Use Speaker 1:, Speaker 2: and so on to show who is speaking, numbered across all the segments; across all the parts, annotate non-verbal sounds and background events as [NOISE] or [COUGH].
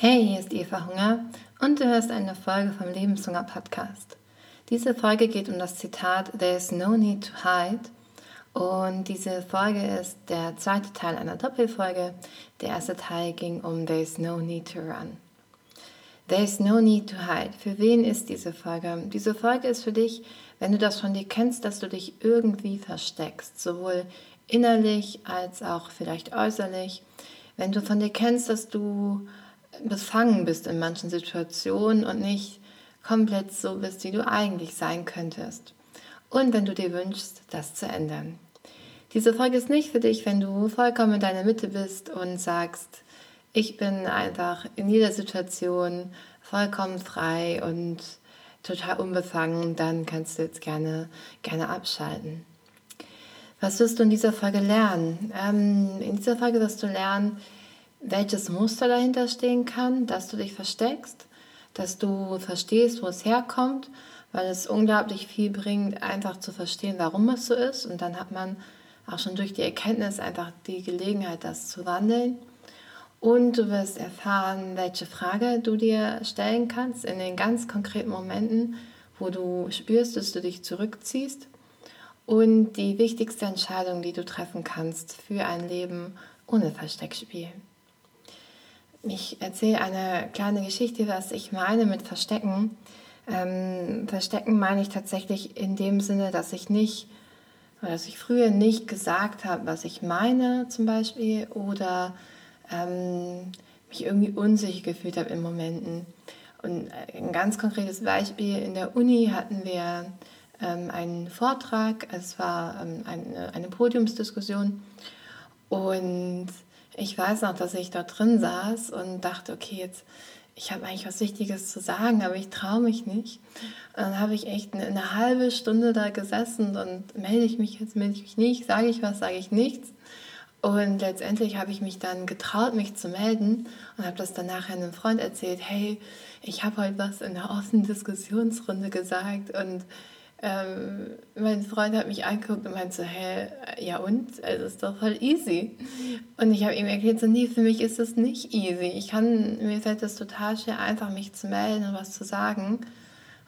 Speaker 1: Hey, hier ist Eva Hunger und du hörst eine Folge vom Lebenshunger Podcast. Diese Folge geht um das Zitat There's no need to hide und diese Folge ist der zweite Teil einer Doppelfolge. Der erste Teil ging um There's no need to run. There's no need to hide. Für wen ist diese Folge? Diese Folge ist für dich, wenn du das von dir kennst, dass du dich irgendwie versteckst, sowohl innerlich als auch vielleicht äußerlich. Wenn du von dir kennst, dass du befangen bist in manchen Situationen und nicht komplett so bist, wie du eigentlich sein könntest. Und wenn du dir wünschst, das zu ändern. Diese Folge ist nicht für dich, wenn du vollkommen in deiner Mitte bist und sagst, ich bin einfach in jeder Situation vollkommen frei und total unbefangen, dann kannst du jetzt gerne, gerne abschalten. Was wirst du in dieser Folge lernen? Ähm, in dieser Folge wirst du lernen, welches Muster dahinter stehen kann, dass du dich versteckst, dass du verstehst, wo es herkommt, weil es unglaublich viel bringt, einfach zu verstehen, warum es so ist. Und dann hat man auch schon durch die Erkenntnis einfach die Gelegenheit, das zu wandeln. Und du wirst erfahren, welche Frage du dir stellen kannst in den ganz konkreten Momenten, wo du spürst, dass du dich zurückziehst. Und die wichtigste Entscheidung, die du treffen kannst für ein Leben ohne Versteckspiel. Ich erzähle eine kleine Geschichte, was ich meine mit Verstecken. Ähm, Verstecken meine ich tatsächlich in dem Sinne, dass ich nicht, dass ich früher nicht gesagt habe, was ich meine zum Beispiel oder ähm, mich irgendwie unsicher gefühlt habe in Momenten. Und ein ganz konkretes Beispiel, in der Uni hatten wir ähm, einen Vortrag, es war ähm, eine, eine Podiumsdiskussion und ich weiß noch, dass ich da drin saß und dachte, okay, jetzt, ich habe eigentlich was Wichtiges zu sagen, aber ich traue mich nicht. Und dann habe ich echt eine, eine, halbe Stunde da gesessen und melde ich mich jetzt, melde ich mich nicht, sage ich was, sage ich nichts. Und letztendlich habe ich mich dann getraut, mich zu melden und habe das dann nachher einem Freund erzählt, hey, ich habe heute was in der offenen Diskussionsrunde gesagt und ähm, mein Freund hat mich angeguckt und meinte so, hä, ja und? Also ist doch voll easy. Und ich habe ihm erklärt, so, nee, für mich ist es nicht easy. Ich kann, mir fällt es total schwer, einfach mich zu melden und was zu sagen.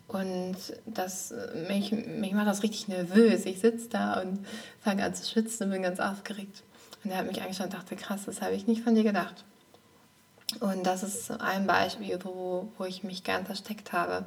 Speaker 1: Und das, mich, mich macht das richtig nervös. Ich sitze da und fange an zu schwitzen und bin ganz aufgeregt. Und er hat mich angeschaut und dachte, krass, das habe ich nicht von dir gedacht. Und das ist ein Beispiel, wo, wo ich mich gern versteckt habe.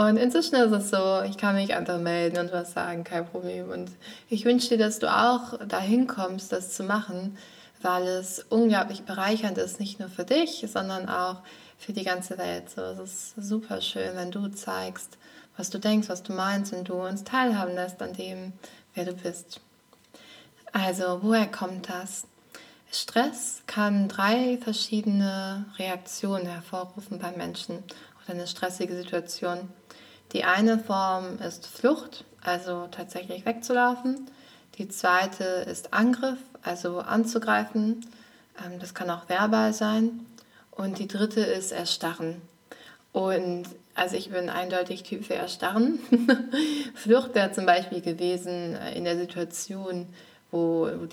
Speaker 1: Und inzwischen ist es so, ich kann mich einfach melden und was sagen, kein Problem. Und ich wünsche dir, dass du auch dahin kommst, das zu machen, weil es unglaublich bereichernd ist, nicht nur für dich, sondern auch für die ganze Welt. So, es ist super schön, wenn du zeigst, was du denkst, was du meinst und du uns teilhaben lässt an dem, wer du bist. Also, woher kommt das? Stress kann drei verschiedene Reaktionen hervorrufen bei Menschen oder eine stressige Situation. Die eine Form ist Flucht, also tatsächlich wegzulaufen. Die zweite ist Angriff, also anzugreifen. Ähm, das kann auch verbal sein. Und die dritte ist Erstarren. Und also ich bin eindeutig Typ für Erstarren. [LAUGHS] Flucht wäre zum Beispiel gewesen äh, in der Situation, wo, wo,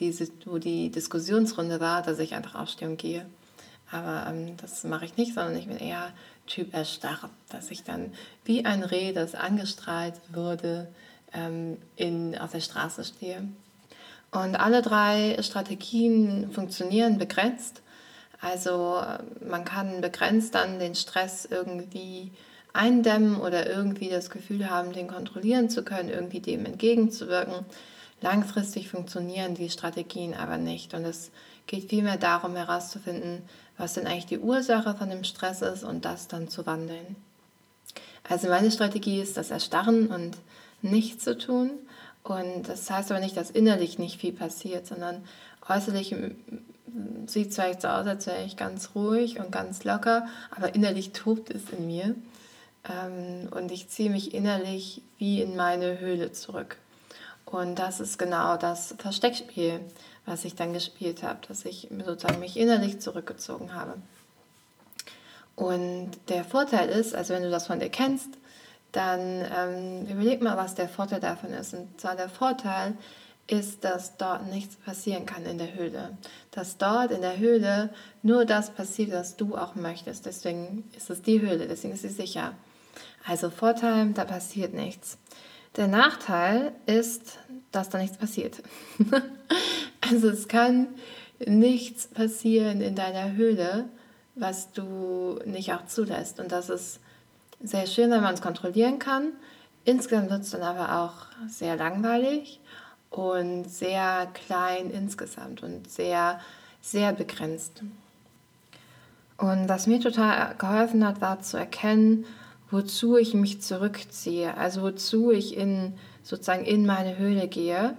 Speaker 1: wo die Diskussionsrunde war, dass ich einfach aufstehe und gehe. Aber ähm, das mache ich nicht, sondern ich bin eher Typ erstarrt, dass ich dann wie ein Reh, das angestrahlt wurde, ähm, in, auf der Straße stehe. Und alle drei Strategien funktionieren begrenzt. Also äh, man kann begrenzt dann den Stress irgendwie eindämmen oder irgendwie das Gefühl haben, den kontrollieren zu können, irgendwie dem entgegenzuwirken. Langfristig funktionieren die Strategien aber nicht. Und es geht vielmehr darum herauszufinden, was denn eigentlich die Ursache von dem Stress ist und das dann zu wandeln. Also meine Strategie ist das Erstarren und nichts zu tun. Und das heißt aber nicht, dass innerlich nicht viel passiert, sondern äußerlich sieht zwar jetzt so aus, als wäre ich ganz ruhig und ganz locker, aber innerlich tobt es in mir. Ähm, und ich ziehe mich innerlich wie in meine Höhle zurück. Und das ist genau das Versteckspiel, was ich dann gespielt habe, dass ich sozusagen mich innerlich zurückgezogen habe. Und der Vorteil ist, also wenn du das von dir kennst, dann ähm, überleg mal, was der Vorteil davon ist. Und zwar der Vorteil ist, dass dort nichts passieren kann in der Höhle. Dass dort in der Höhle nur das passiert, was du auch möchtest. Deswegen ist es die Höhle, deswegen ist sie sicher. Also Vorteil, da passiert nichts. Der Nachteil ist, dass da nichts passiert. [LAUGHS] also es kann nichts passieren in deiner Höhle, was du nicht auch zulässt. Und das ist sehr schön, wenn man es kontrollieren kann. Insgesamt wird es dann aber auch sehr langweilig und sehr klein insgesamt und sehr, sehr begrenzt. Und was mir total geholfen hat, war zu erkennen, wozu ich mich zurückziehe, also wozu ich in sozusagen in meine Höhle gehe.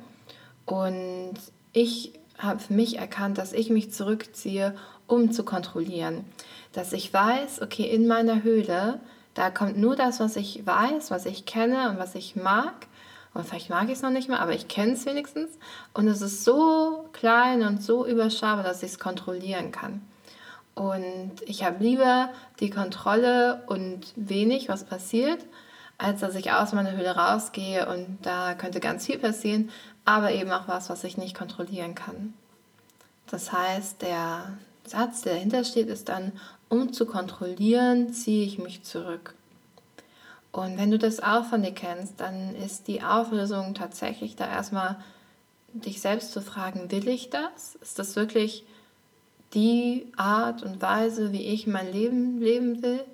Speaker 1: Und ich habe für mich erkannt, dass ich mich zurückziehe, um zu kontrollieren. Dass ich weiß, okay, in meiner Höhle, da kommt nur das, was ich weiß, was ich kenne und was ich mag. Und vielleicht mag ich es noch nicht mehr, aber ich kenne es wenigstens. Und es ist so klein und so überschaubar, dass ich es kontrollieren kann. Und ich habe lieber die Kontrolle und wenig, was passiert, als dass ich aus meiner Höhle rausgehe und da könnte ganz viel passieren, aber eben auch was, was ich nicht kontrollieren kann. Das heißt, der Satz, der dahinter steht, ist dann, um zu kontrollieren, ziehe ich mich zurück. Und wenn du das auch von dir kennst, dann ist die Auflösung tatsächlich da erstmal dich selbst zu fragen, will ich das? Ist das wirklich die Art und Weise, wie ich mein Leben leben will?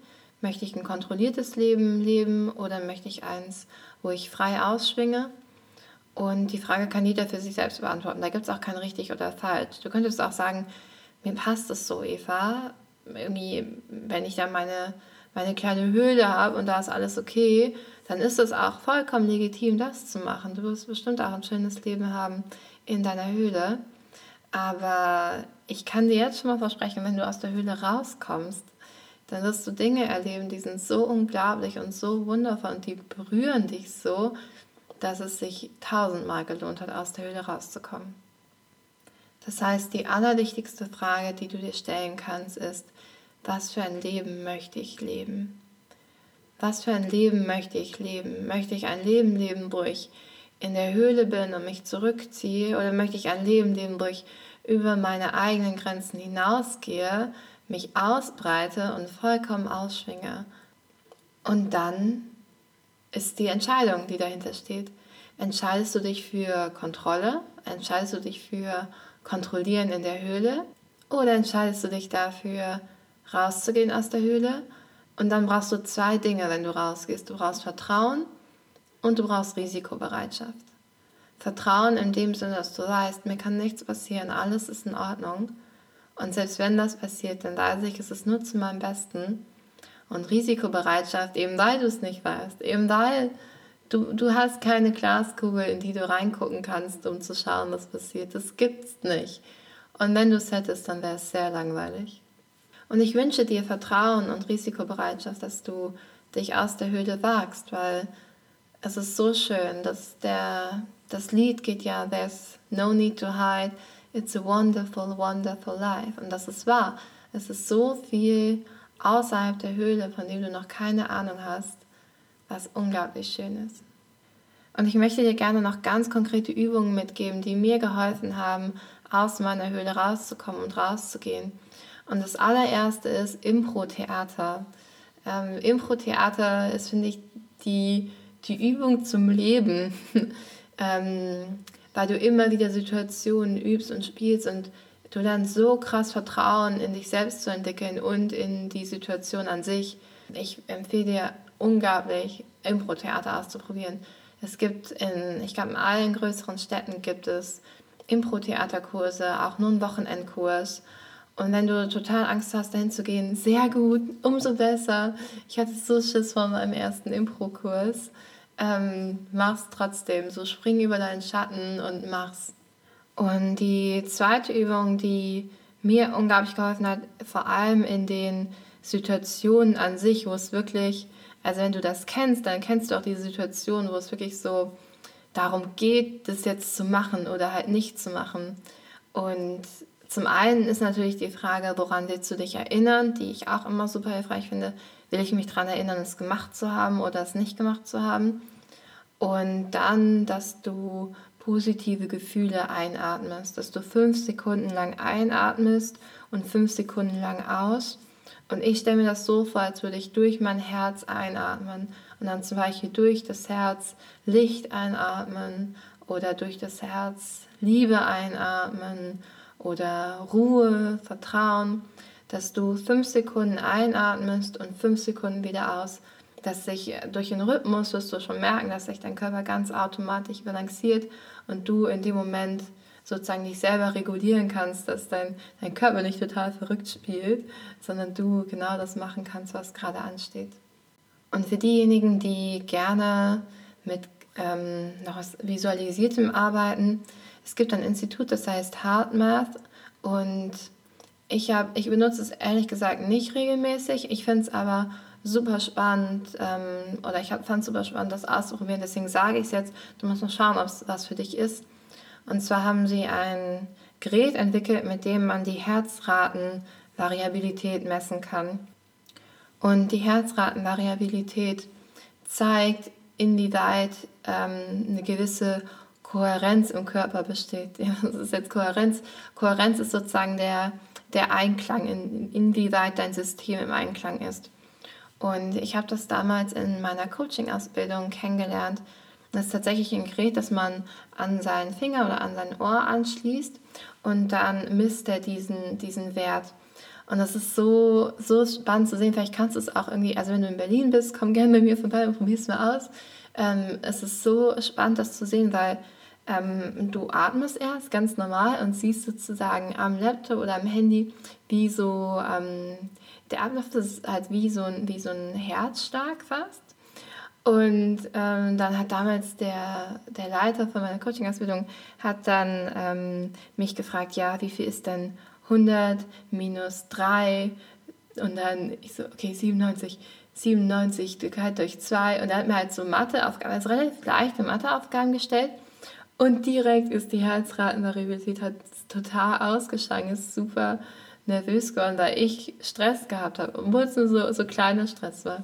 Speaker 1: Möchte ich ein kontrolliertes Leben leben oder möchte ich eins, wo ich frei ausschwinge? Und die Frage kann jeder für sich selbst beantworten. Da gibt es auch kein richtig oder falsch. Du könntest auch sagen, mir passt es so, Eva. Irgendwie, wenn ich dann meine, meine kleine Höhle habe und da ist alles okay, dann ist es auch vollkommen legitim, das zu machen. Du wirst bestimmt auch ein schönes Leben haben in deiner Höhle. Aber ich kann dir jetzt schon mal versprechen, wenn du aus der Höhle rauskommst, dann wirst du Dinge erleben, die sind so unglaublich und so wundervoll und die berühren dich so, dass es sich tausendmal gelohnt hat, aus der Höhle rauszukommen. Das heißt, die allerwichtigste Frage, die du dir stellen kannst, ist, was für ein Leben möchte ich leben? Was für ein Leben möchte ich leben? Möchte ich ein Leben leben, wo ich in der Höhle bin und mich zurückziehe? Oder möchte ich ein Leben leben, wo ich über meine eigenen Grenzen hinausgehe, mich ausbreite und vollkommen ausschwinge. Und dann ist die Entscheidung, die dahinter steht. Entscheidest du dich für Kontrolle? Entscheidest du dich für Kontrollieren in der Höhle? Oder entscheidest du dich dafür, rauszugehen aus der Höhle? Und dann brauchst du zwei Dinge, wenn du rausgehst. Du brauchst Vertrauen und du brauchst Risikobereitschaft. Vertrauen in dem Sinne, dass du weißt, mir kann nichts passieren, alles ist in Ordnung. Und selbst wenn das passiert, dann weiß ich, es ist nur zu meinem Besten. Und Risikobereitschaft, eben weil du es nicht weißt, eben weil du, du hast keine Glaskugel, in die du reingucken kannst, um zu schauen, was passiert. Das gibt's nicht. Und wenn du es hättest, dann wäre es sehr langweilig. Und ich wünsche dir Vertrauen und Risikobereitschaft, dass du dich aus der Höhle wagst, weil es ist so schön, dass der, das Lied geht ja, there's no need to hide, it's a wonderful, wonderful life. Und das ist wahr. Es ist so viel außerhalb der Höhle, von dem du noch keine Ahnung hast, was unglaublich schön ist. Und ich möchte dir gerne noch ganz konkrete Übungen mitgeben, die mir geholfen haben, aus meiner Höhle rauszukommen und rauszugehen. Und das allererste ist Impro-Theater. Ähm, Impro-Theater ist, finde ich, die die Übung zum Leben, [LAUGHS] ähm, weil du immer wieder Situationen übst und spielst und du lernst so krass Vertrauen in dich selbst zu entwickeln und in die Situation an sich. Ich empfehle dir unglaublich, Impro-Theater auszuprobieren. Es gibt in, ich glaube, in allen größeren Städten gibt es Impro-Theaterkurse, auch nur einen Wochenendkurs. Und wenn du total Angst hast, dahin zu gehen, sehr gut, umso besser. Ich hatte so Schiss vor meinem ersten Impro-Kurs ähm, mach's trotzdem. So spring über deinen Schatten und mach's. Und die zweite Übung, die mir unglaublich geholfen hat, vor allem in den Situationen an sich, wo es wirklich, also wenn du das kennst, dann kennst du auch diese Situation, wo es wirklich so darum geht, das jetzt zu machen oder halt nicht zu machen. Und zum einen ist natürlich die Frage, woran willst du dich erinnern, die ich auch immer super hilfreich finde. Will ich mich daran erinnern, es gemacht zu haben oder es nicht gemacht zu haben? Und dann, dass du positive Gefühle einatmest, dass du fünf Sekunden lang einatmest und fünf Sekunden lang aus. Und ich stelle mir das so vor, als würde ich durch mein Herz einatmen und dann zum Beispiel durch das Herz Licht einatmen oder durch das Herz Liebe einatmen oder Ruhe, Vertrauen, dass du fünf Sekunden einatmest und fünf Sekunden wieder aus dass sich durch den Rhythmus wirst du schon merken, dass sich dein Körper ganz automatisch balanciert und du in dem Moment sozusagen dich selber regulieren kannst, dass dein, dein Körper nicht total verrückt spielt, sondern du genau das machen kannst, was gerade ansteht. Und für diejenigen, die gerne mit ähm, noch was Visualisiertem arbeiten, es gibt ein Institut, das heißt HeartMath und ich, hab, ich benutze es ehrlich gesagt nicht regelmäßig. Ich finde es aber super spannend ähm, oder ich fand es super spannend, das auszuprobieren. Deswegen sage ich es jetzt. Du musst noch schauen, ob es was für dich ist. Und zwar haben sie ein Gerät entwickelt, mit dem man die Herzratenvariabilität messen kann. Und die Herzratenvariabilität zeigt, inwieweit ähm, eine gewisse Kohärenz im Körper besteht. [LAUGHS] Ja, das ist jetzt Kohärenz. Kohärenz ist sozusagen der, der Einklang, in, inwieweit dein System im Einklang ist. Und ich habe das damals in meiner Coaching-Ausbildung kennengelernt. Das ist tatsächlich ein Gerät, das man an seinen Finger oder an sein Ohr anschließt und dann misst er diesen, diesen Wert. Und das ist so, so spannend zu sehen. Vielleicht kannst du es auch irgendwie, also wenn du in Berlin bist, komm gerne bei mir vorbei und probier es mal aus. Ähm, es ist so spannend, das zu sehen, weil ähm, du atmest erst ganz normal und siehst sozusagen am Laptop oder am Handy, wie so ähm, der Ablauf ist halt wie so ein, wie so ein Herzschlag fast. Und ähm, dann hat damals der, der Leiter von meiner Coaching-Ausbildung hat dann ähm, mich gefragt, ja, wie viel ist denn 100 minus 3? Und dann ich so, okay, 97, 97 geteilt durch 2. Und er hat mir halt so Matheaufgaben, also relativ leichte Matheaufgaben gestellt. Und direkt ist die Herzratenvariabilität hat total ausgeschlagen, ist super nervös geworden, weil ich Stress gehabt habe, obwohl es nur so, so kleiner Stress war.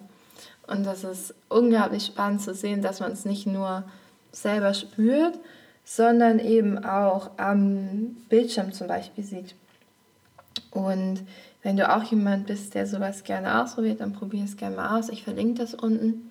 Speaker 1: Und das ist unglaublich spannend zu sehen, dass man es nicht nur selber spürt, sondern eben auch am Bildschirm zum Beispiel sieht. Und wenn du auch jemand bist, der sowas gerne ausprobiert, dann probier es gerne mal aus. Ich verlinke das unten.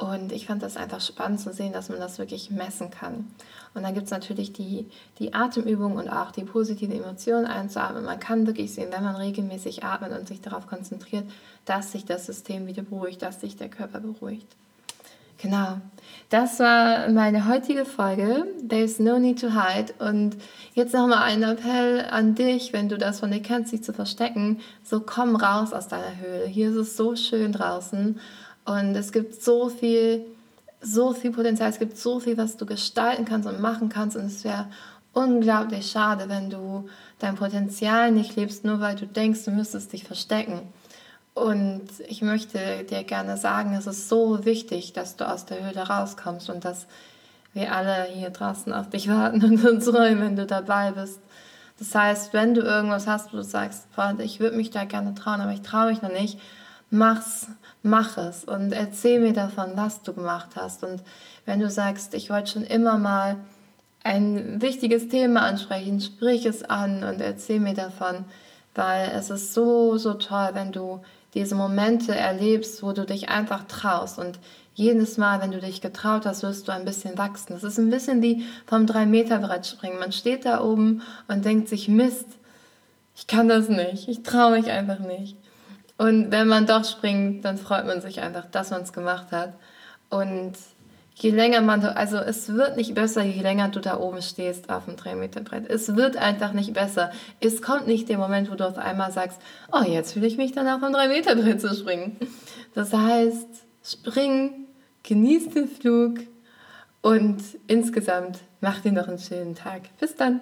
Speaker 1: Und ich fand das einfach spannend zu sehen, dass man das wirklich messen kann. Und dann gibt es natürlich die, die Atemübung und auch die positive Emotion einzuatmen. Man kann wirklich sehen, wenn man regelmäßig atmet und sich darauf konzentriert, dass sich das System wieder beruhigt, dass sich der Körper beruhigt. Genau, das war meine heutige Folge. There's no need to hide. Und jetzt nochmal ein Appell an dich, wenn du das von dir kennst, dich zu verstecken. So komm raus aus deiner Höhle. Hier ist es so schön draußen. Und es gibt so viel, so viel Potenzial, es gibt so viel, was du gestalten kannst und machen kannst. Und es wäre unglaublich schade, wenn du dein Potenzial nicht lebst, nur weil du denkst, du müsstest dich verstecken. Und ich möchte dir gerne sagen, es ist so wichtig, dass du aus der Höhle rauskommst und dass wir alle hier draußen auf dich [LAUGHS] warten und uns freuen, wenn du dabei bist. Das heißt, wenn du irgendwas hast, wo du sagst, ich würde mich da gerne trauen, aber ich traue mich noch nicht, mach's, mach es und erzähl mir davon, was du gemacht hast. Und wenn du sagst, ich wollte schon immer mal ein wichtiges Thema ansprechen, sprich es an und erzähl mir davon, weil es ist so, so toll, wenn du diese Momente erlebst, wo du dich einfach traust und jedes Mal, wenn du dich getraut hast, wirst du ein bisschen wachsen. Das ist ein bisschen wie vom 3-Meter-Brett springen. Man steht da oben und denkt sich, Mist, ich kann das nicht, ich traue mich einfach nicht. Und wenn man doch springt, dann freut man sich einfach, dass man es gemacht hat. Und je länger man, also es wird nicht besser, je länger du da oben stehst auf dem 3-Meter-Brett. Es wird einfach nicht besser. Es kommt nicht der Moment, wo du auf einmal sagst, oh, jetzt fühle ich mich dann auf dem 3-Meter-Brett zu springen. Das heißt, spring, genieß den Flug und insgesamt mach dir noch einen schönen Tag. Bis dann.